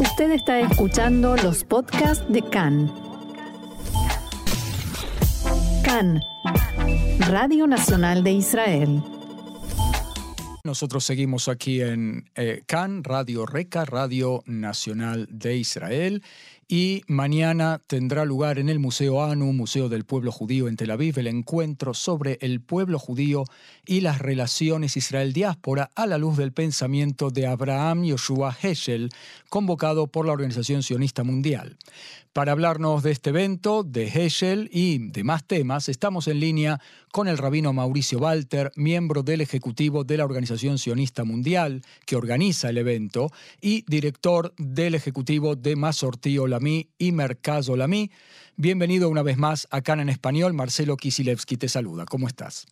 Usted está escuchando los podcasts de CAN. CAN, Radio Nacional de Israel. Nosotros seguimos aquí en eh, CAN, Radio Reca, Radio Nacional de Israel. Y mañana tendrá lugar en el Museo ANU, Museo del Pueblo Judío en Tel Aviv, el encuentro sobre el pueblo judío y las relaciones Israel-diáspora a la luz del pensamiento de Abraham Yoshua Heschel, convocado por la Organización Sionista Mundial. Para hablarnos de este evento, de Heschel y de más temas, estamos en línea con el rabino Mauricio Walter, miembro del Ejecutivo de la Organización Sionista Mundial, que organiza el evento, y director del Ejecutivo de Masorti Olamí y Mercaz Olamí. Bienvenido una vez más acá en español. Marcelo Kisilevsky te saluda. ¿Cómo estás?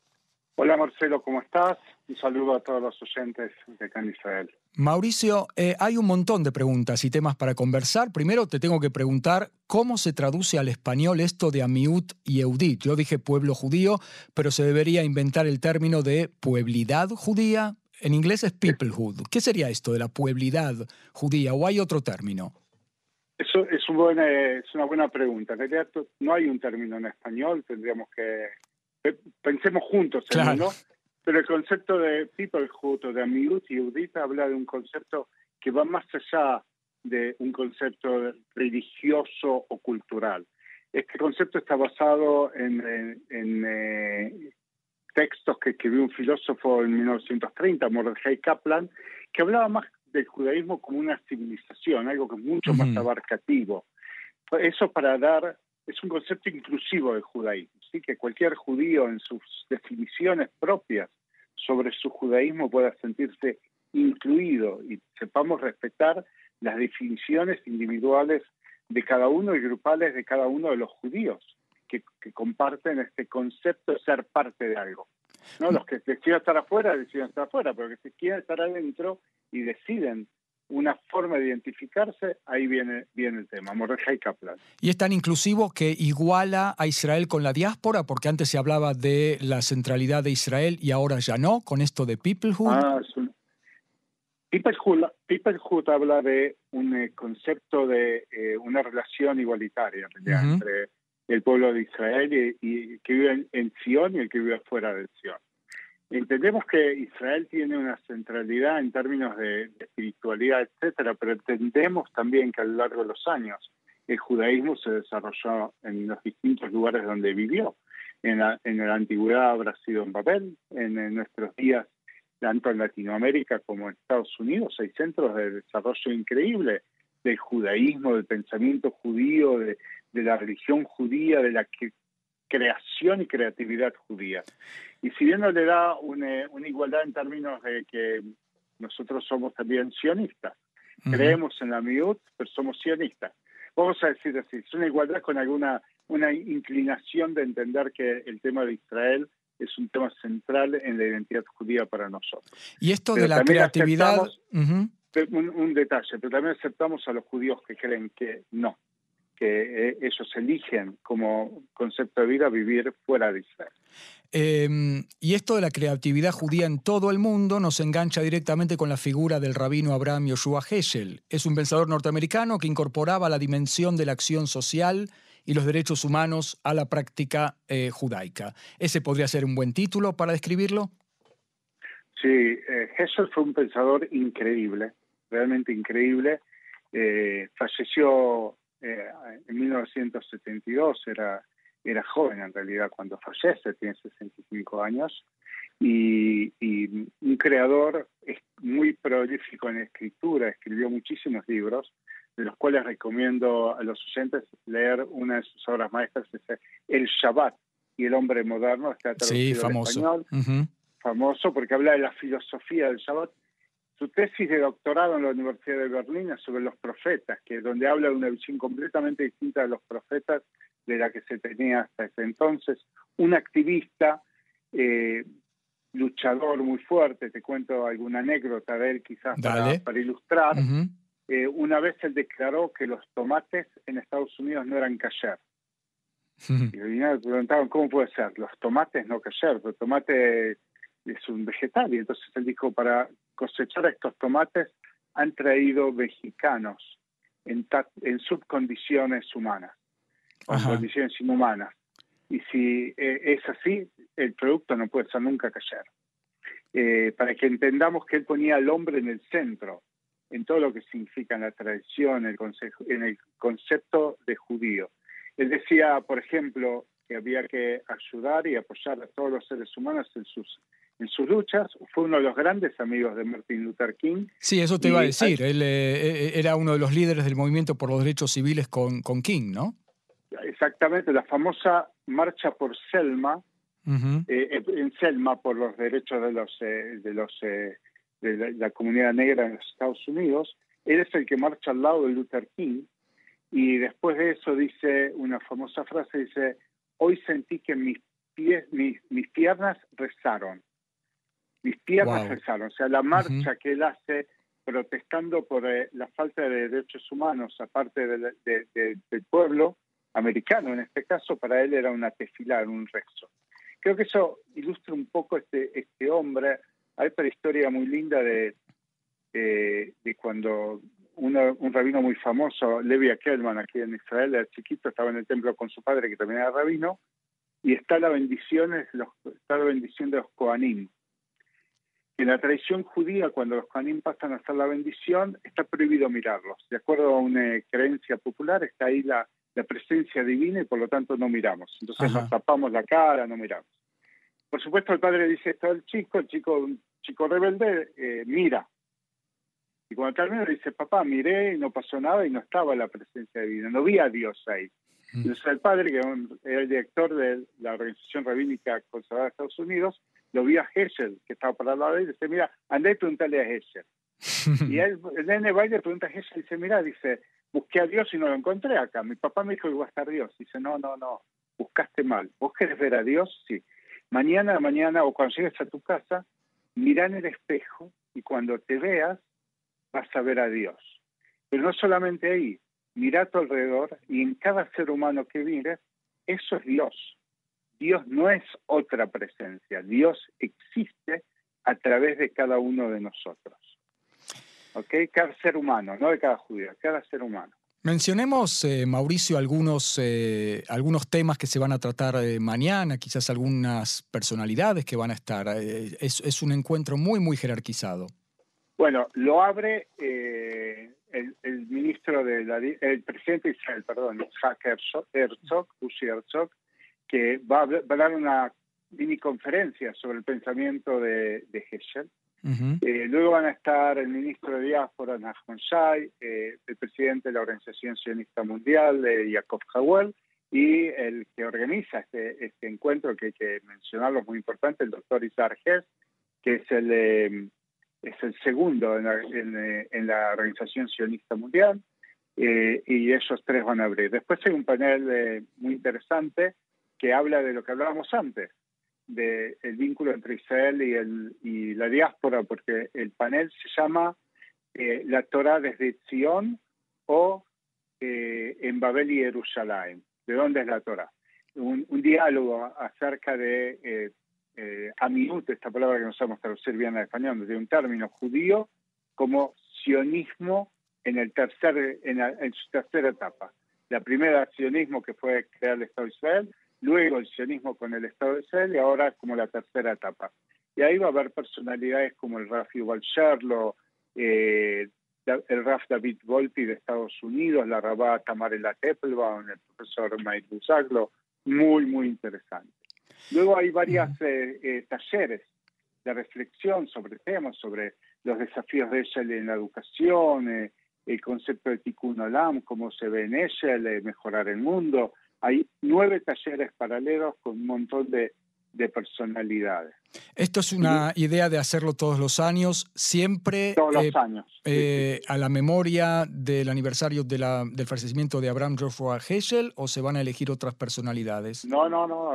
Hola Marcelo, ¿cómo estás? Un saludo a todos los oyentes de en Israel. Mauricio, eh, hay un montón de preguntas y temas para conversar. Primero te tengo que preguntar cómo se traduce al español esto de Amiut y Eudit. Yo dije pueblo judío, pero se debería inventar el término de pueblidad judía. En inglés es peoplehood. ¿Qué sería esto de la pueblidad judía o hay otro término? Eso es, es una buena pregunta. En realidad no hay un término en español, tendríamos que pensemos juntos ¿no? Pero el concepto de peoplehood o de amiut y Udit habla de un concepto que va más allá de un concepto religioso o cultural. Este concepto está basado en, eh, textos que escribió un filósofo en 1930, Mordechai Kaplan, que hablaba más del judaísmo como una civilización, algo que es mucho más abarcativo. Eso para dar es un concepto inclusivo del judaísmo, ¿sí? que cualquier judío en sus definiciones propias sobre su judaísmo pueda sentirse incluido y sepamos respetar las definiciones individuales de cada uno y grupales de cada uno de los judíos que, comparten este concepto de ser parte de algo. ¿no? Los que deciden estar afuera deciden estar afuera, pero que se quieren estar adentro y deciden una forma de identificarse, ahí viene, viene el tema, Mordechai Kaplan. Y es tan inclusivo que iguala a Israel con la diáspora, porque antes se hablaba de la centralidad de Israel y ahora ya no, con esto de peoplehood. Ah, peoplehood, habla de un eh, concepto de eh, una relación igualitaria entre el pueblo de Israel y, que vive en, en Sion y el que vive fuera de Sion. Entendemos que Israel tiene una centralidad en términos de, espiritualidad, etcétera, pero entendemos también que a lo largo de los años el judaísmo se desarrolló en los distintos lugares donde vivió. En la, en la antigüedad habrá sido en Babel, en, nuestros días, tanto en Latinoamérica como en Estados Unidos, hay centros de desarrollo increíble del judaísmo, del pensamiento judío, de, de la religión judía, de la que creación y creatividad judía. Y si bien no le da una, igualdad en términos de que nosotros somos también sionistas, creemos en la miut, pero somos sionistas. Vamos a decir así, es una igualdad con alguna una inclinación de entender que el tema de Israel es un tema central en la identidad judía para nosotros. Y esto de la creatividad... un, detalle, pero también aceptamos a los judíos que creen que no, que eh, ellos eligen como concepto de vida vivir fuera de Israel. Em, y esto de la creatividad judía en todo el mundo nos engancha directamente con la figura del rabino Abraham Yoshua Heschel. Es un pensador norteamericano que incorporaba la dimensión de la acción social y los derechos humanos a la práctica eh, judaica. ¿Ese podría ser un buen título para describirlo? Sí, eh, Heschel fue un pensador increíble, realmente increíble. falleció eh, en 1972 era, era joven en realidad cuando fallece, tiene 65 años, y, un creador muy prolífico en escritura, escribió muchísimos libros, de los cuales recomiendo a los oyentes leer una de sus obras maestras, El Shabbat y el hombre moderno, está traducido famoso. español, famoso porque habla de la filosofía del Shabbat su tesis de doctorado en la Universidad de Berlín es sobre los profetas, que donde habla de una visión completamente distinta de los profetas de la que se tenía hasta ese entonces. Un activista, eh, luchador muy fuerte, te cuento alguna anécdota de él quizás para, ilustrar. Eh, una vez él declaró que los tomates en Estados Unidos no eran cayer. Y me preguntaban, ¿cómo puede ser? Los tomates no cayer, el tomate es un vegetal. Y entonces él dijo, para cosechar estos tomates han traído mexicanos en, en subcondiciones humanas, en condiciones inhumanas. Y si eh, es así, el producto no puede ser nunca callar. Eh, para que entendamos que él ponía al hombre en el centro, en todo lo que significa la tradición, el en el concepto de judío. Él decía, por ejemplo, que había que ayudar y apoyar a todos los seres humanos en sus en sus luchas. Fue uno de los grandes amigos de Martin Luther King. Sí, eso te iba a decir. Él eh, era uno de los líderes del movimiento por los derechos civiles con, con King, ¿no? Exactamente, la famosa marcha por Selma, eh, en Selma por los derechos de los eh, de los de la, comunidad negra en los Estados Unidos. Él es el que marcha al lado de Luther King y después de eso dice una famosa frase, dice, hoy sentí que mis pies, mis, mis piernas rezaron. Mis piernas rezaron. O sea, la marcha que él hace protestando por eh, la falta de derechos humanos, aparte de, del pueblo americano, en este caso, para él era una tefilá, un rezo. Creo que eso ilustra un poco este, este hombre. Hay otra historia muy linda de, de, cuando un rabino muy famoso, Levi Akelman, aquí en Israel, era chiquito, estaba en el templo con su padre, que también era rabino, y está la bendición, está la bendición de los Kohanim. En la tradición judía, cuando los Kohanim pasan a hacer la bendición, está prohibido mirarlos. De acuerdo a una creencia popular, está ahí la, la presencia divina y por lo tanto no miramos. Entonces nos tapamos la cara, no miramos. Por supuesto, el padre dice esto al chico, el chico, un chico rebelde, eh, mira, y cuando termina dice, papá, miré y no pasó nada y no estaba la presencia divina, no vi a Dios ahí. Mm. Entonces el padre, que era el director de la Organización Rabínica Conservadora de Estados Unidos, lo vi a Heschel, que estaba para el lado de él, y dice, mira, andé y preguntale a Heschel. y él, el nene va y le pregunta a Heschel y dice, mira, dice, busqué a Dios y no lo encontré acá. Mi papá me dijo que iba a estar Dios. Dice, no, no, no, buscaste mal. ¿Vos querés ver a Dios? Sí. Mañana, mañana, o cuando llegues a tu casa, mirá en el espejo y cuando te veas, vas a ver a Dios. Pero no solamente ahí, mira a tu alrededor y en cada ser humano que mires, eso es Dios. Dios no es otra presencia, Dios existe a través de cada uno de nosotros. ¿Ok? Cada ser humano, no de cada judío, cada ser humano. Mencionemos, eh, Mauricio, algunos, eh, algunos temas que se van a tratar eh, mañana, quizás algunas personalidades que van a estar. Es, es, un encuentro muy, muy jerarquizado. Bueno, lo abre el, ministro de la, el presidente de Israel, perdón, Herzog, Herzog, Herzog, que va a, dar una mini conferencia sobre el pensamiento de, de Heschel. Eh, luego van a estar el ministro de Diáspora, Nachman Shai, eh, el presidente de la Organización Sionista Mundial, Jacob Hawel, y el que organiza este, este encuentro, que hay que mencionarlo, muy importante, el doctor Isar Hess, que es el es el segundo en la, en, la Organización Sionista Mundial, eh, y esos tres van a abrir. Después hay un panel eh, muy interesante que habla de lo que hablábamos antes, del el vínculo entre Israel y, el, y la diáspora, porque el panel se llama eh, La Torah desde Sion o en Babel y Jerusalén. ¿De dónde es la Torah? Un, un diálogo acerca de eh, aminut, esta palabra que no sabemos traducir bien al español, de un término judío, como sionismo en, el tercer, en, su tercera etapa. La primera, sionismo, que fue crear el Estado de Israel, luego el sionismo con el Estado de Israel y ahora como la tercera etapa. Y ahí va a haber personalidades como el Raf Yuval Sherlo, eh, el Raf David Volpi de Estados Unidos, la Rabá Tamarela Teppelbaum, el profesor Mike Busaglo, muy, muy interesante. Luego hay varios eh, eh, talleres de reflexión sobre temas, sobre los desafíos de ella en la educación, eh, el concepto de Tikkun Olam, cómo se ve en ella, el mejorar el mundo. Hay nueve talleres paralelos con un montón de de personalidades. Esto es una idea de hacerlo todos los años, siempre todos los eh, años. Eh, a la memoria del aniversario de la, del fallecimiento de Abraham Joshua Heschel o se van a elegir otras personalidades? No, no, no.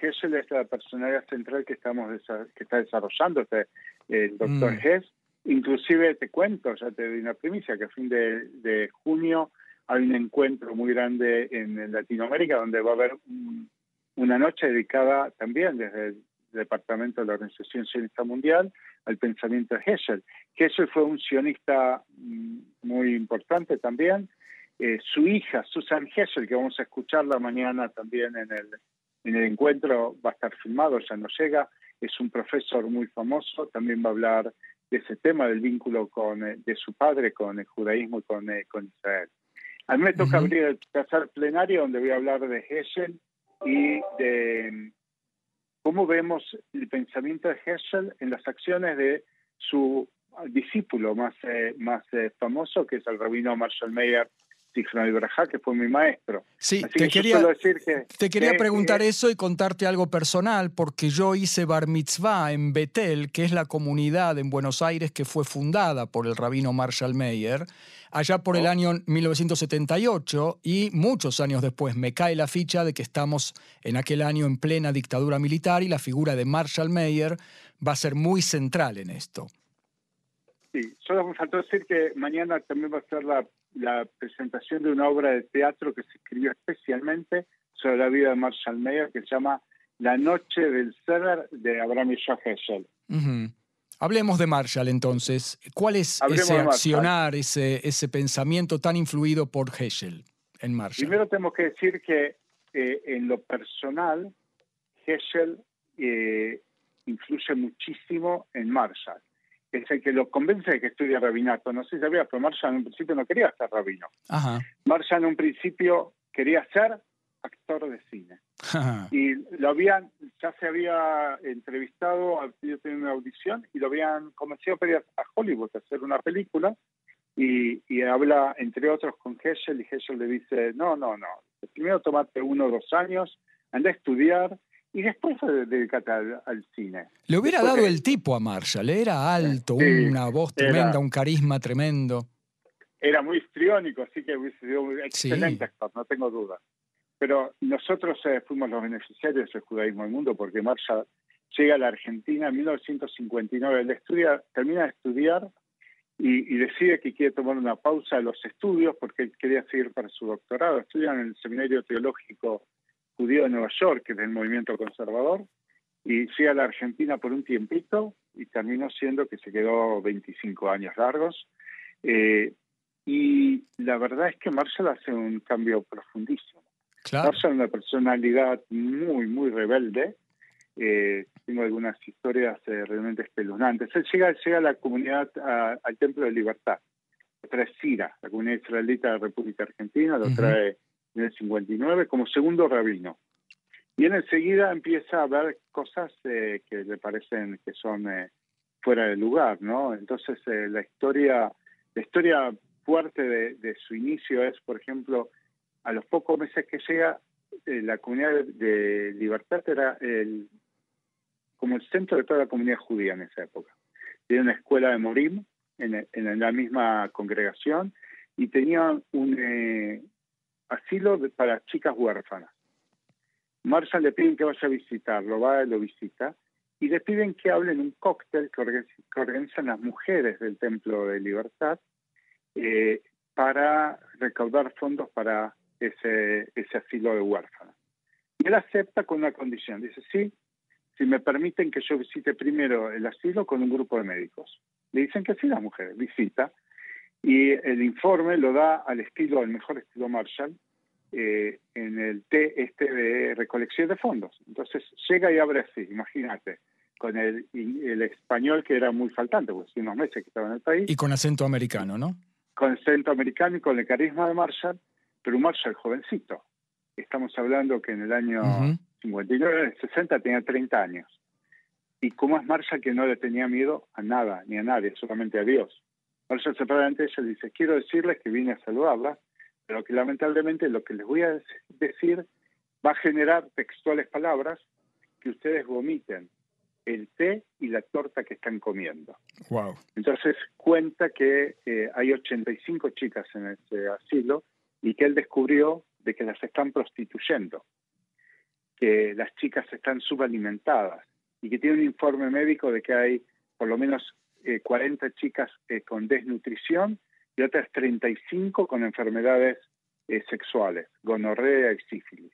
Heschel es la personalidad central que estamos que está desarrollando este, el doctor mm. Hess. Inclusive te cuento, ya te doy una primicia, que a fin de, de junio hay un encuentro muy grande en Latinoamérica donde va a haber un una noche dedicada también desde el Departamento de la Organización Sionista Mundial al pensamiento de Heschel. Heschel fue un sionista mm, muy importante también. Eh, su hija, Susan Hessel, que vamos a escucharla mañana también en el, en el encuentro, va a estar filmado, ya no llega, es un profesor muy famoso, también va a hablar de ese tema, del vínculo con, eh, de su padre con el judaísmo y con, eh, con Israel. A mí me toca abrir el tercer plenario donde voy a hablar de Hessel y de mm, cómo vemos el pensamiento de Hessel en las acciones de su discípulo más, más famoso, que es el rabino Marshall Que fue mi maestro. Sí, te quería, te quería preguntar eso y contarte algo personal, porque yo hice bar mitzvah en Betel, que es la comunidad en Buenos Aires que fue fundada por el rabino Marshall Mayer, allá por el oh. año 1978, y muchos años después me cae la ficha de que estamos en aquel año en plena dictadura militar y la figura de Marshall Mayer va a ser muy central en esto. Sí, solo me faltó decir que mañana también va a ser la la presentación de una obra de teatro que se escribió especialmente sobre la vida de Marshall Mayer que se llama La noche del Cedar de Abraham y Heschel. Hablemos de Marshall entonces. ¿Cuál es ese accionar, ese, ese pensamiento tan influido por Heschel en Marshall? Primero tenemos que decir que eh, en lo personal, Heschel eh, influye muchísimo en Marshall es el que lo convence de que estudie rabinato. No sé si sabía, pero Marshall en un principio no quería ser rabino. Ajá. Marshall en un principio quería ser actor de cine. Y lo habían, ya se había entrevistado, había tenido una audición y lo habían convencido para ir a Hollywood a hacer una película. Y, y habla, entre otros, con Heschel y Heschel le dice, no, no, no, primero tomate uno o dos años, anda a estudiar y después dedicate al, al cine. Le hubiera dado el tipo a Marshall, era alto, una voz tremenda, un carisma tremendo. Era muy histriónico, así que hubiese sido un excelente actor, no tengo duda. Pero nosotros eh, fuimos los beneficiarios del judaísmo del mundo porque Marshall llega a la Argentina en 1959. Él estudia, termina de estudiar y, y, decide que quiere tomar una pausa de los estudios porque él quería seguir para su doctorado. Estudia en el Seminario Teológico judío de Nueva York, que es del movimiento conservador, y fui a la Argentina por un tiempito y terminó siendo que se quedó 25 años largos. Eh, y la verdad es que Marshall hace un cambio profundísimo. Marshall es una personalidad muy, muy rebelde. Eh, tengo algunas historias eh, realmente espeluznantes. Él llega, llega a la comunidad, al Templo de Libertad. Lo trae Sira, la comunidad israelita de la República Argentina, lo trae en el 59 como segundo rabino. Y él enseguida empieza a ver cosas eh, que le parecen que son eh, fuera de lugar, ¿no? Entonces eh, la historia, la historia fuerte de, su inicio es, por ejemplo, a los pocos meses que llega, la comunidad de, Libertad era el, como el centro de toda la comunidad judía en esa época. Tenía una escuela de Morim en, en la misma congregación y tenía un, asilo para chicas huérfanas. Marshall le piden que vaya a visitarlo, va, lo visita, y le piden que hable en un cóctel que, organizan las mujeres del Templo de Libertad eh, para recaudar fondos para ese, ese asilo de huérfanas. Y él acepta con una condición, dice, sí, si me permiten que yo visite primero el asilo con un grupo de médicos. Le dicen que sí, la mujer visita, y el informe lo da al estilo, al mejor estilo Marshall, eh, en el T este de recolección de fondos. Entonces llega y abre así, imagínate, con el, el español que era muy faltante, pues unos meses que estaba en el país. Y con acento americano, ¿no? Con acento americano y con el carisma de Marshall, pero un Marshall jovencito. Estamos hablando que en el año 59, 60 tenía 30 años. Y cómo es Marshall que no le tenía miedo a nada, ni a nadie, solamente a Dios. Marshall se para ante ella y dice, quiero decirles que vine a saludarla, pero que lamentablemente lo que les voy a decir va a generar textuales palabras que ustedes vomiten el té y la torta que están comiendo. Wow. Entonces cuenta que eh, hay 85 chicas en ese asilo y que él descubrió de que las están prostituyendo, que las chicas están subalimentadas y que tiene un informe médico de que hay por lo menos 40 eh, chicas eh, con desnutrición y otras 35 con enfermedades eh, sexuales, gonorrea y sífilis.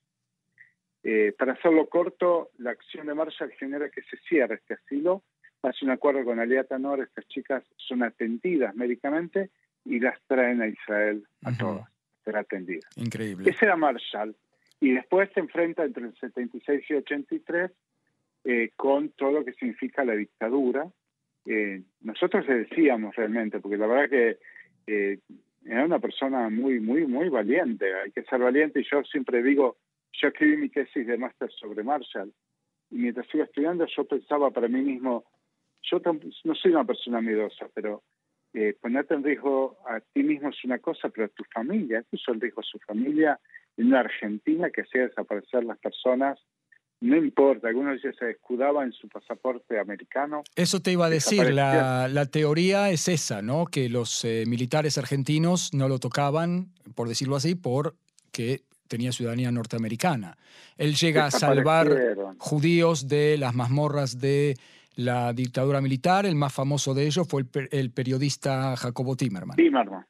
para hacerlo corto, la acción de Marshall genera que se cierre este asilo, hace un acuerdo con Aliata Nor, estas chicas son atendidas médicamente y las traen a Israel a todas, ser atendidas. Increíble. Ese era Marshall. Y después se enfrenta entre el 76 y 83 eh, con todo lo que significa la dictadura. Eh, nosotros le decíamos realmente, porque la verdad que era una persona muy, muy, muy valiente. Hay que ser valiente. Y yo siempre digo, yo escribí mi tesis de máster sobre Marshall. Y mientras iba estudiando yo pensaba para mí mismo, yo no soy una persona miedosa, pero eh, ponerte en riesgo a ti mismo es una cosa, pero a tu familia, puso en riesgo a su familia. En una Argentina que hacía desaparecer las personas, no importa, algunos ya se escudaban en su pasaporte americano. Eso te iba a decir, la, la, teoría es esa, ¿no? Que los eh, militares argentinos no lo tocaban, por decirlo así, porque tenía ciudadanía norteamericana. Él llega a salvar judíos de las mazmorras de la dictadura militar. El más famoso de ellos fue el, periodista Jacobo Timerman. Timerman.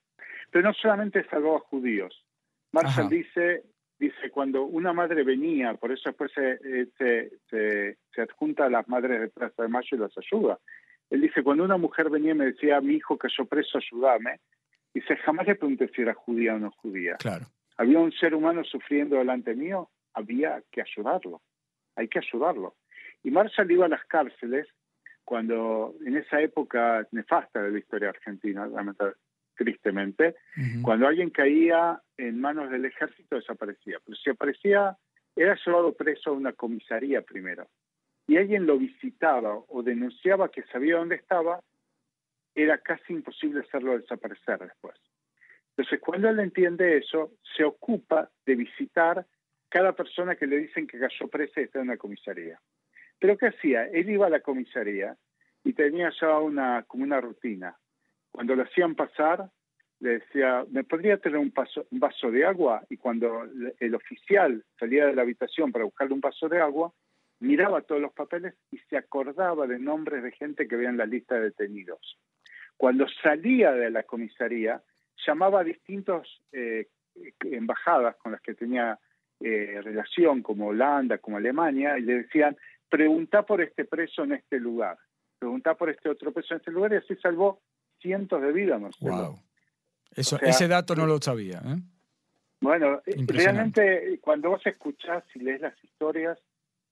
Pero no solamente salvó a judíos. Marshall dice, dice, cuando una madre venía, por eso después se, eh, se, adjunta a las madres de Plaza de Mayo y las ayuda. Él dice, cuando una mujer venía y me decía, mi hijo cayó preso, ayúdame, dice, jamás le pregunté si era judía o no judía. Claro. Había un ser humano sufriendo delante mío, había que ayudarlo, hay que ayudarlo. Y Marshall iba a las cárceles cuando en esa época nefasta de la historia argentina, tristemente, cuando alguien caía en manos del ejército desaparecía. Pero si aparecía, era llevado preso a una comisaría primero. Y alguien lo visitaba o denunciaba que sabía dónde estaba, era casi imposible hacerlo desaparecer después. Entonces, cuando él entiende eso, se ocupa de visitar cada persona que le dicen que cayó presa y está en una comisaría. Pero ¿qué hacía? Él iba a la comisaría y tenía ya una, como una rutina. Cuando lo hacían pasar, le decía, ¿me podría tener un, un vaso de agua? Y cuando el oficial salía de la habitación para buscarle un vaso de agua, miraba todos los papeles y se acordaba de nombres de gente que había en la lista de detenidos. Cuando salía de la comisaría, llamaba a distintas eh, embajadas con las que tenía eh, relación, como Holanda, como Alemania, y le decían, pregunta por este preso en este lugar, pregunta por este otro preso en este lugar, y así salvó cientos de vidas, Wow. Eso, ese dato no lo sabía. ¿eh? Bueno, eh, realmente cuando vos escuchás y lees las historias,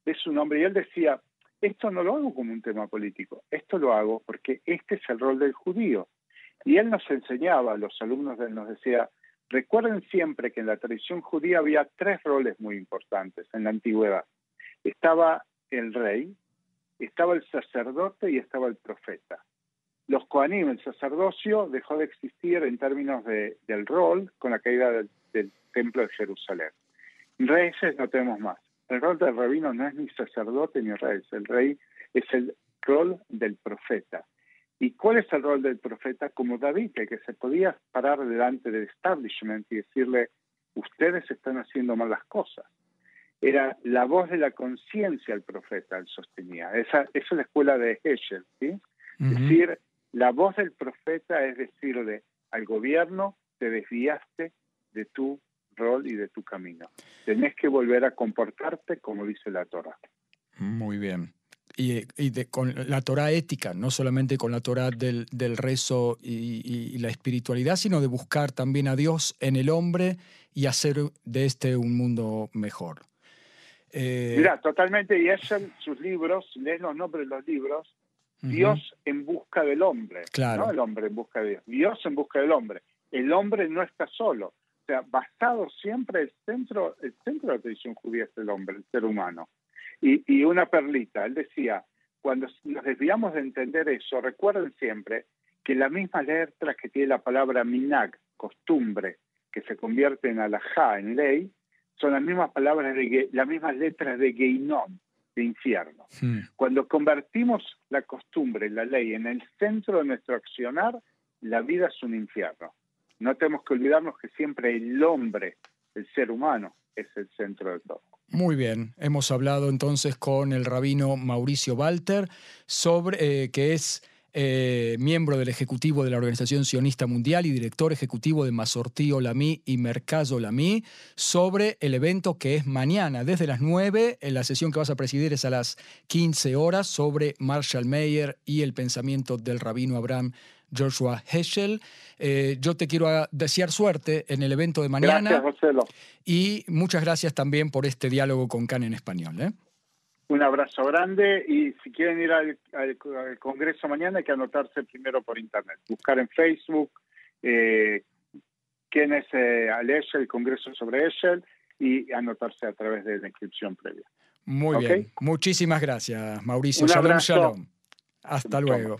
es un hombre, y él decía, esto no lo hago como un tema político, esto lo hago porque este es el rol del judío. Y él nos enseñaba, los alumnos de él nos decía, recuerden siempre que en la tradición judía había tres roles muy importantes en la antigüedad. Estaba el rey, estaba el sacerdote y estaba el profeta. Los Koanim, el sacerdocio, dejó de existir en términos de, del rol con la caída del, templo de Jerusalén. Reyes no tenemos más. El rol del rabino no es ni sacerdote ni rey, el rey es el rol del profeta. ¿Y cuál es el rol del profeta? Como David, que se podía parar delante del establishment y decirle, ustedes están haciendo mal las cosas era la voz de la conciencia el profeta, él sostenía. Esa, esa es la escuela de Heschel, ¿sí? Decir, la voz del profeta es decirle al gobierno, te desviaste de tu rol y de tu camino. Tenés que volver a comportarte como dice la Torah. Muy bien. Y, con la Torah ética, no solamente con la Torah del, del rezo y, y, la espiritualidad, sino de buscar también a Dios en el hombre y hacer de este un mundo mejor. Eh, Mira, totalmente, y en sus libros, lees los nombres de los libros, Dios en busca del hombre, claro. no el hombre en busca de Dios, Dios en busca del hombre. El hombre no está solo, o sea, basado siempre el centro, el centro de la tradición judía es el hombre, el ser humano. Y, y una perlita, él decía, cuando nos desviamos de entender eso, recuerden siempre que la misma letra que tiene la palabra minag, costumbre, que se convierte en alajá, en ley, son las mismas palabras, de, las mismas letras de Geinom, de infierno. Cuando convertimos la costumbre, la ley, en el centro de nuestro accionar, la vida es un infierno. No tenemos que olvidarnos que siempre el hombre, el ser humano, es el centro de todo. Muy bien, hemos hablado entonces con el rabino Mauricio Walter sobre eh, que es eh, miembro del Ejecutivo de la Organización Sionista Mundial y director ejecutivo de Masortí Olamí y Mercado Olamí, sobre el evento que es mañana, desde las 9. En la sesión que vas a presidir es a las 15 horas sobre Marshall Mayer y el pensamiento del rabino Abraham Joshua Heschel. Eh, yo te quiero desear suerte en el evento de mañana. Gracias, Marcelo. Y muchas gracias también por este diálogo con CAN en español. ¿eh? Un abrazo grande y si quieren ir al, Congreso mañana hay que anotarse primero por Internet. Buscar en Facebook eh, quién es eh, el Congreso sobre Eschel y anotarse a través de la inscripción previa. Muy bien. Muchísimas gracias, Mauricio. shalom, shalom. Hasta luego.